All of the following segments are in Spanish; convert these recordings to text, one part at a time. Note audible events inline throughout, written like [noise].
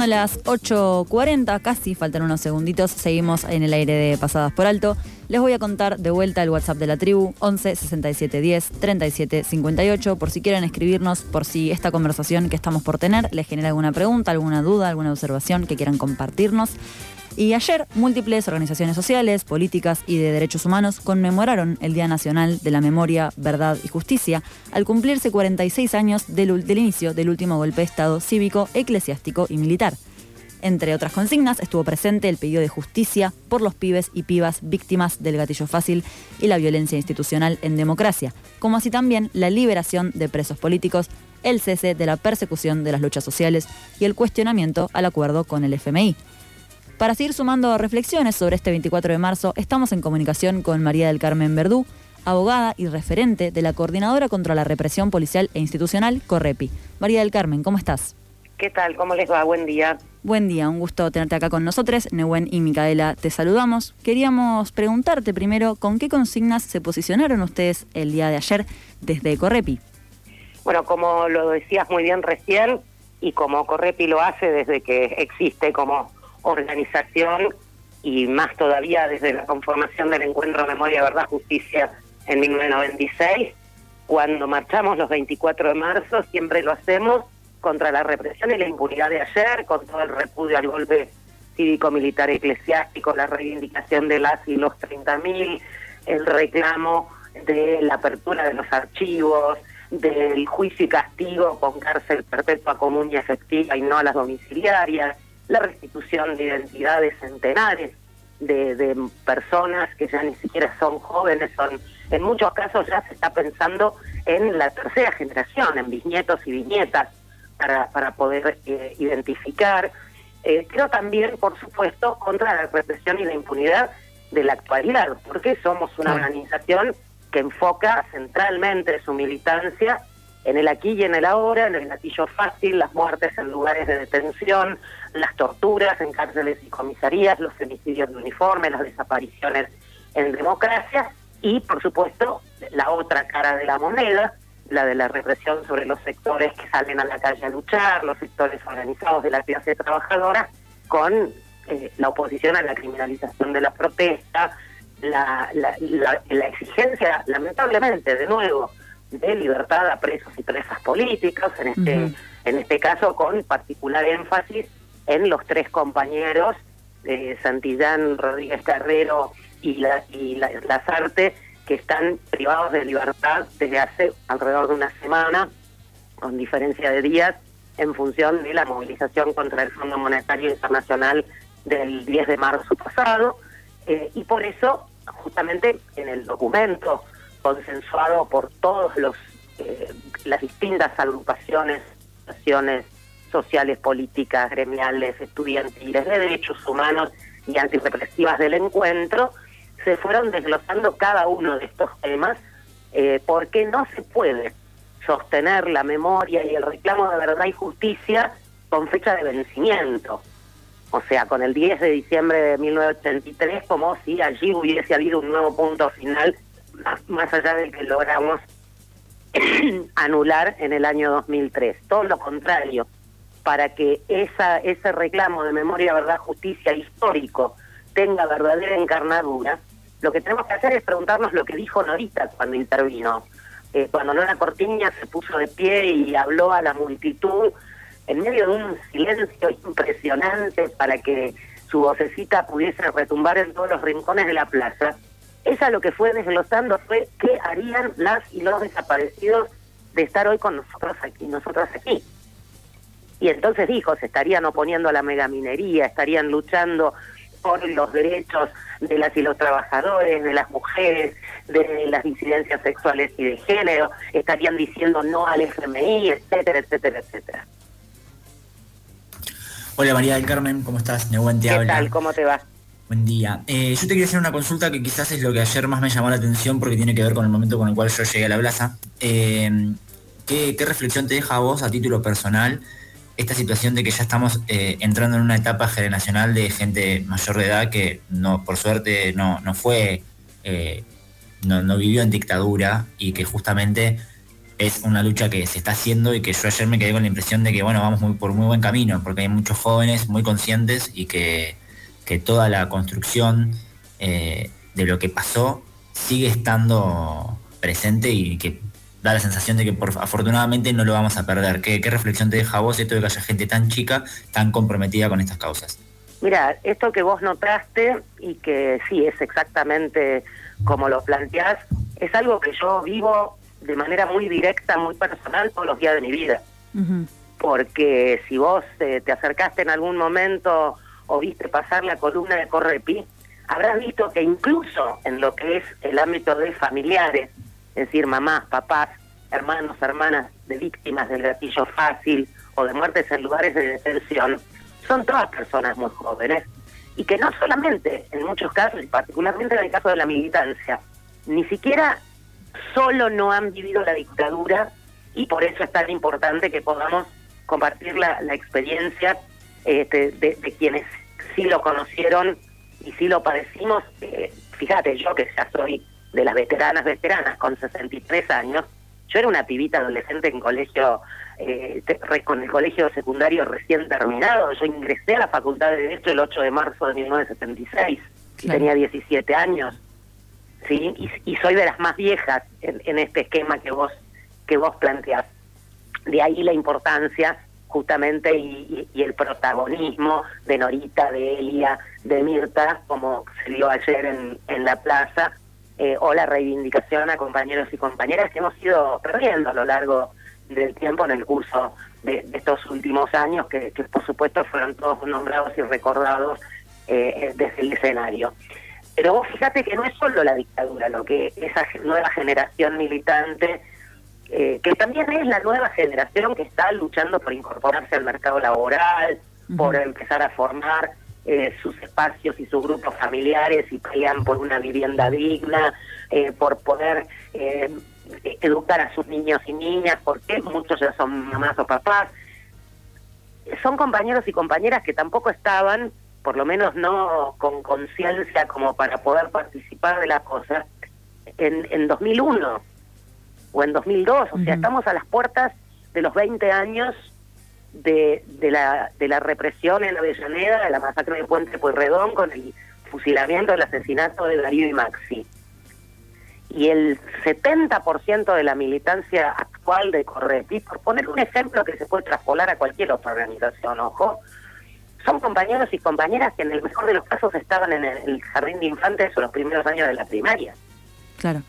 Siendo las 8.40, casi faltan unos segunditos, seguimos en el aire de Pasadas por Alto. Les voy a contar de vuelta el WhatsApp de la tribu, 11 67 10 37 58, por si quieren escribirnos, por si esta conversación que estamos por tener les genera alguna pregunta, alguna duda, alguna observación que quieran compartirnos. Y ayer, múltiples organizaciones sociales, políticas y de derechos humanos conmemoraron el Día Nacional de la Memoria, Verdad y Justicia al cumplirse 46 años del, inicio del último golpe de Estado cívico, eclesiástico y militar. Entre otras consignas, estuvo presente el pedido de justicia por los pibes y pibas víctimas del gatillo fácil y la violencia institucional en democracia, como así también la liberación de presos políticos, el cese de la persecución de las luchas sociales y el cuestionamiento al acuerdo con el FMI. Para seguir sumando reflexiones sobre este 24 de marzo, estamos en comunicación con María del Carmen Verdú, abogada y referente de la Coordinadora contra la Represión Policial e Institucional, Correpi. María del Carmen, ¿cómo estás? ¿Qué tal? ¿Cómo les va? Buen día. Buen día, un gusto tenerte acá con nosotros. Nehuen y Micaela, te saludamos. Queríamos preguntarte primero, ¿con qué consignas se posicionaron ustedes el día de ayer desde Correpi? Bueno, como lo decías muy bien recién, y como Correpi lo hace desde que existe como organización y más todavía desde la conformación del Encuentro Memoria, Verdad, Justicia en 1996, cuando marchamos los 24 de marzo, siempre lo hacemos contra la represión y la impunidad de ayer, con todo el repudio al golpe cívico-militar eclesiástico, la reivindicación de las y los 30.000, el reclamo de la apertura de los archivos, del juicio y castigo con cárcel perpetua común y efectiva y no a las domiciliarias, la restitución de identidades centenares de, de, personas que ya ni siquiera son jóvenes, son en muchos casos ya se está pensando en la tercera generación, en bisnietos y bisnietas, para, para poder eh, identificar. Eh, creo también, por supuesto, contra la represión y la impunidad de la actualidad, porque somos una organización que enfoca centralmente su militancia en el aquí y en el ahora, en el gatillo fácil, las muertes en lugares de detención, las torturas en cárceles y comisarías, los femicidios de uniforme, las desapariciones en democracia y, por supuesto, la otra cara de la moneda, la de la represión sobre los sectores que salen a la calle a luchar, los sectores organizados de la clase trabajadora, con eh, la oposición a la criminalización de la protesta, la, la, la exigencia, lamentablemente, de nuevo, de libertad a presos y presas políticos, en este, en este caso con particular énfasis en los tres compañeros, eh, Santillán, Rodríguez Carrero y, la, y la, Lazarte, que están privados de libertad desde hace alrededor de una semana, con diferencia de días, en función de la movilización contra el Fondo Monetario Internacional del 10 de marzo pasado, eh, y por eso, justamente en el documento consensuado por todos los eh, las distintas agrupaciones, asociaciones sociales, políticas, gremiales, estudiantiles, de derechos humanos y antirrepresivas del encuentro, se fueron desglosando cada uno de estos temas eh, porque no se puede sostener la memoria y el reclamo de verdad y justicia con fecha de vencimiento. O sea, con el 10 de diciembre de 1983, como si allí hubiese habido un nuevo punto final más allá del que logramos [clears throat] anular en el año 2003. Todo lo contrario, para que esa, ese reclamo de memoria, verdad, justicia histórico tenga verdadera encarnadura, lo que tenemos que hacer es preguntarnos lo que dijo Norita cuando intervino. Eh, cuando Nora Cortiña se puso de pie y habló a la multitud en medio de un silencio impresionante para que su vocecita pudiese retumbar en todos los rincones de la plaza esa lo que fue desglosando fue qué harían las y los desaparecidos de estar hoy con nosotros aquí, nosotros aquí. Y entonces dijo, se estarían oponiendo a la megaminería, estarían luchando por los derechos de las y los trabajadores, de las mujeres, de las disidencias sexuales y de género, estarían diciendo no al FMI, etcétera, etcétera, etcétera. Hola María del Carmen, ¿cómo estás? ¿Qué tal? ¿Cómo te va? Buen día. Eh, yo te quería hacer una consulta que quizás es lo que ayer más me llamó la atención porque tiene que ver con el momento con el cual yo llegué a la plaza. Eh, ¿qué, reflexión te deja a vos a título personal esta situación de que ya estamos eh, entrando en una etapa generacional de gente mayor de edad que no, por suerte no, no fue, eh, no, vivió en dictadura y que justamente es una lucha que se está haciendo y que yo ayer me quedé con la impresión de que bueno, vamos por muy buen camino, porque hay muchos jóvenes muy conscientes y que, toda la construcción eh, de lo que pasó sigue estando presente y que da la sensación de que por, afortunadamente no lo vamos a perder. ¿Qué, reflexión te deja a vos esto de que haya gente tan chica, tan comprometida con estas causas? Mira, esto que vos notaste y que sí es exactamente como lo planteás, es algo que yo vivo de manera muy directa, muy personal todos los días de mi vida. Porque si vos eh, te acercaste en algún momento o viste pasar la columna de Correpi, habrás visto que incluso en lo que es el ámbito de familiares, es decir, mamás, papás, hermanos, hermanas de víctimas del gatillo fácil o de muertes en lugares de detención, son todas personas muy jóvenes. Y que no solamente, en muchos casos, y particularmente en el caso de la militancia, ni siquiera solo no han vivido la dictadura y por eso es tan importante que podamos compartir la, experiencia este, de, quienes sí lo conocieron y sí lo padecimos. Eh, fíjate, yo que ya soy de las veteranas veteranas con 63 años, yo era una pibita adolescente en colegio, eh, con el colegio secundario recién terminado. Yo ingresé a la Facultad de Derecho el 8 de marzo de 1976 y tenía 17 años. ¿sí? Y, soy de las más viejas en, este esquema que vos, que vos planteás. De ahí la importancia justamente y, el protagonismo de Norita, de Elia, de Mirta, como se dio ayer en, en la plaza, eh, o la reivindicación a compañeros y compañeras que hemos ido perdiendo a lo largo del tiempo en el curso de, estos últimos años, que, por supuesto fueron todos nombrados y recordados eh, desde el escenario. Pero vos fíjate que no es solo la dictadura, lo que esa nueva generación militante, eh, que también es la nueva generación que está luchando por incorporarse al mercado laboral, por empezar a formar eh, sus espacios y sus grupos familiares y pelean por una vivienda digna, eh, por poder eh, educar a sus niños y niñas, porque muchos ya son mamás o papás. Son compañeros y compañeras que tampoco estaban, por lo menos no con conciencia como para poder participar de la cosa, en, en 2001 o en 2002. O sea, estamos a las puertas de los 20 años de, de, la, de la represión en Avellaneda, de la masacre de Puente Pueyrredón, con el fusilamiento, el asesinato de Darío y Maxi. Y el 70% de la militancia actual de Correpi, por poner un ejemplo que se puede traspolar a cualquier otra organización, ojo, son compañeros y compañeras que en el mejor de los casos estaban en el jardín de infantes o los primeros años de la primaria. Claro.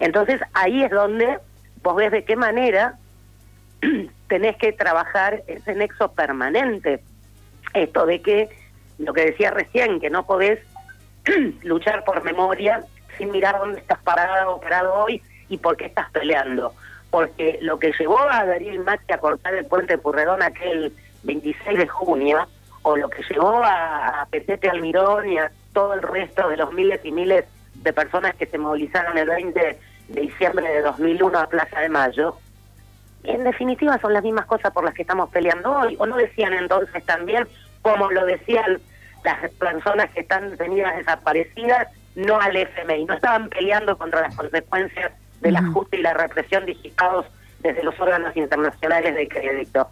Entonces ahí es donde vos ves de qué manera [clears throat] tenés que trabajar ese nexo permanente. Esto de que, lo que decía recién, que no podés [clears throat] luchar por memoria sin mirar dónde estás parado o parado hoy y por qué estás peleando. Porque lo que llevó a Darío y Maxi a cortar el puente de Purredón aquel 26 de junio, o lo que llevó a, a Petete Almirón y a todo el resto de los miles y miles de personas que se movilizaron el 20 de diciembre de 2001 a Plaza de Mayo, en definitiva son las mismas cosas por las que estamos peleando hoy, o no decían entonces también, como lo decían las personas que están tenidas desaparecidas, no al FMI, no estaban peleando contra las consecuencias del ajuste y la represión digitados desde los órganos internacionales de crédito.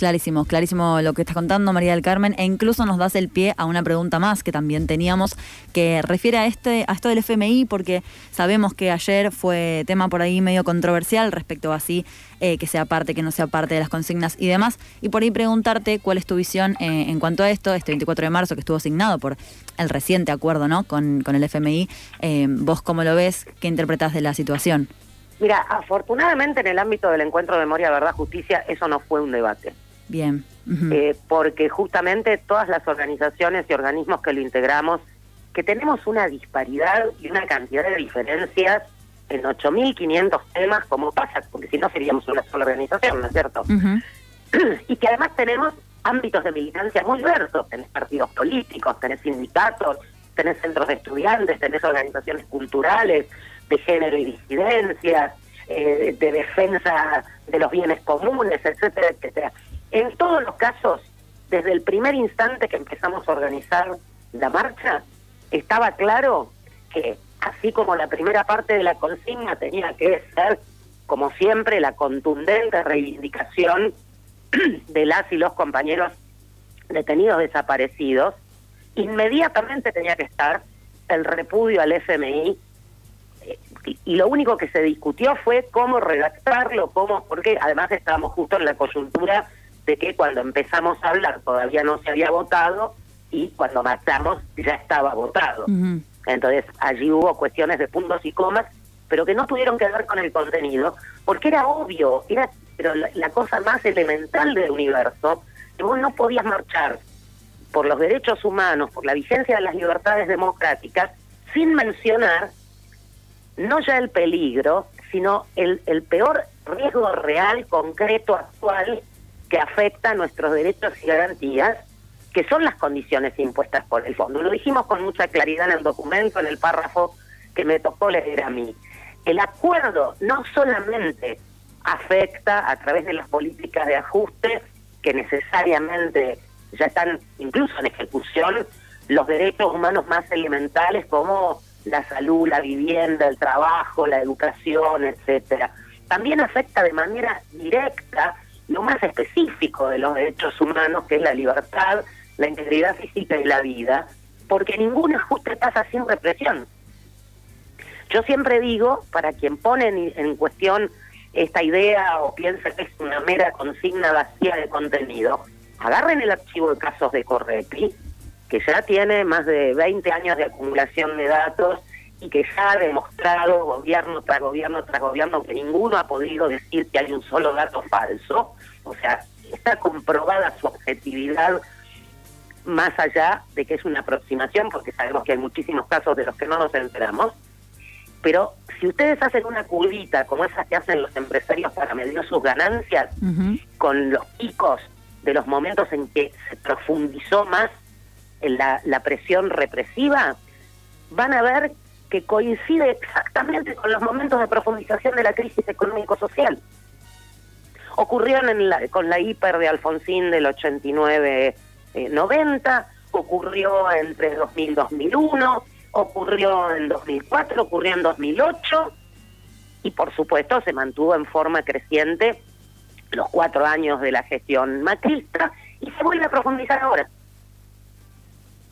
Clarísimo, clarísimo lo que estás contando, María del Carmen, e incluso nos das el pie a una pregunta más que también teníamos, que refiere a este, a esto del FMI, porque sabemos que ayer fue tema por ahí medio controversial respecto a así eh, que sea parte, que no sea parte de las consignas y demás. Y por ahí preguntarte cuál es tu visión eh, en cuanto a esto, este 24 de marzo que estuvo asignado por el reciente acuerdo ¿no? con, con el FMI. Eh, ¿Vos cómo lo ves? ¿Qué interpretás de la situación? Mira, afortunadamente en el ámbito del encuentro de memoria, verdad, justicia, eso no fue un debate. Bien. Eh, porque justamente todas las organizaciones y organismos que lo integramos, que tenemos una disparidad y una cantidad de diferencias en 8.500 temas, como pasa, porque si no seríamos una sola organización, ¿no es cierto? [clears throat] y que además tenemos ámbitos de militancia muy diversos, tenés partidos políticos, tenés sindicatos, tenés centros de estudiantes, tenés organizaciones culturales, de género y disidencias, eh, de defensa de los bienes comunes, etcétera, etcétera. En todos los casos, desde el primer instante que empezamos a organizar la marcha, estaba claro que así como la primera parte de la consigna tenía que ser, como siempre, la contundente reivindicación [clears throat] de las y los compañeros detenidos desaparecidos, inmediatamente tenía que estar el repudio al FMI y lo único que se discutió fue cómo redactarlo, cómo, porque además estábamos justo en la coyuntura de que cuando empezamos a hablar todavía no se había votado y cuando marchamos ya estaba votado. Entonces allí hubo cuestiones de puntos y comas, pero que no tuvieron que ver con el contenido, porque era obvio, era pero la, cosa más elemental del universo, que vos no podías marchar por los derechos humanos, por la vigencia de las libertades democráticas, sin mencionar no ya el peligro, sino el, el peor riesgo real, concreto, actual, que afecta nuestros derechos y garantías, que son las condiciones impuestas por el fondo. Lo dijimos con mucha claridad en el documento, en el párrafo que me tocó leer a mí. El acuerdo no solamente afecta a través de las políticas de ajuste que necesariamente ya están incluso en ejecución los derechos humanos más elementales como la salud, la vivienda, el trabajo, la educación, etcétera. También afecta de manera directa lo más específico de los derechos humanos, que es la libertad, la integridad física y la vida, porque ningún ajuste pasa sin represión. Yo siempre digo, para quien pone en cuestión esta idea o piensa que es una mera consigna vacía de contenido, agarren el archivo de casos de Correpi, que ya tiene más de 20 años de acumulación de datos y que ya ha demostrado gobierno tras gobierno tras gobierno que ninguno ha podido decir que hay un solo dato falso. O sea, está comprobada su objetividad más allá de que es una aproximación, porque sabemos que hay muchísimos casos de los que no nos enteramos. Pero si ustedes hacen una curvita como esas que hacen los empresarios para medir sus ganancias, con los picos de los momentos en que se profundizó más la, la presión represiva, van a ver que coincide exactamente con los momentos de profundización de la crisis económico-social. Ocurrió en la, con la hiper de Alfonsín del 89-90, eh, ocurrió entre 2000 2001, ocurrió en 2004, ocurrió en 2008 y por supuesto se mantuvo en forma creciente los cuatro años de la gestión macrista y se vuelve a profundizar ahora.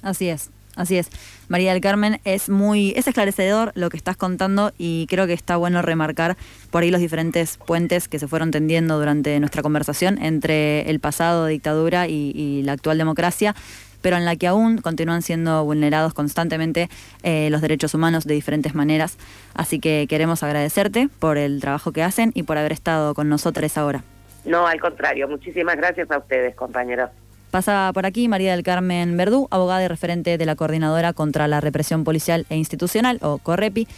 Así es. Así es. María del Carmen, es muy, es esclarecedor lo que estás contando y creo que está bueno remarcar por ahí los diferentes puentes que se fueron tendiendo durante nuestra conversación entre el pasado dictadura y, la actual democracia pero en la que aún continúan siendo vulnerados constantemente eh, los derechos humanos de diferentes maneras. Así que queremos agradecerte por el trabajo que hacen y por haber estado con nosotros ahora. No, al contrario, muchísimas gracias a ustedes, compañeros. Pasa por aquí María del Carmen Verdú, abogada y referente de la Coordinadora contra la Represión Policial e Institucional, o CORREPI.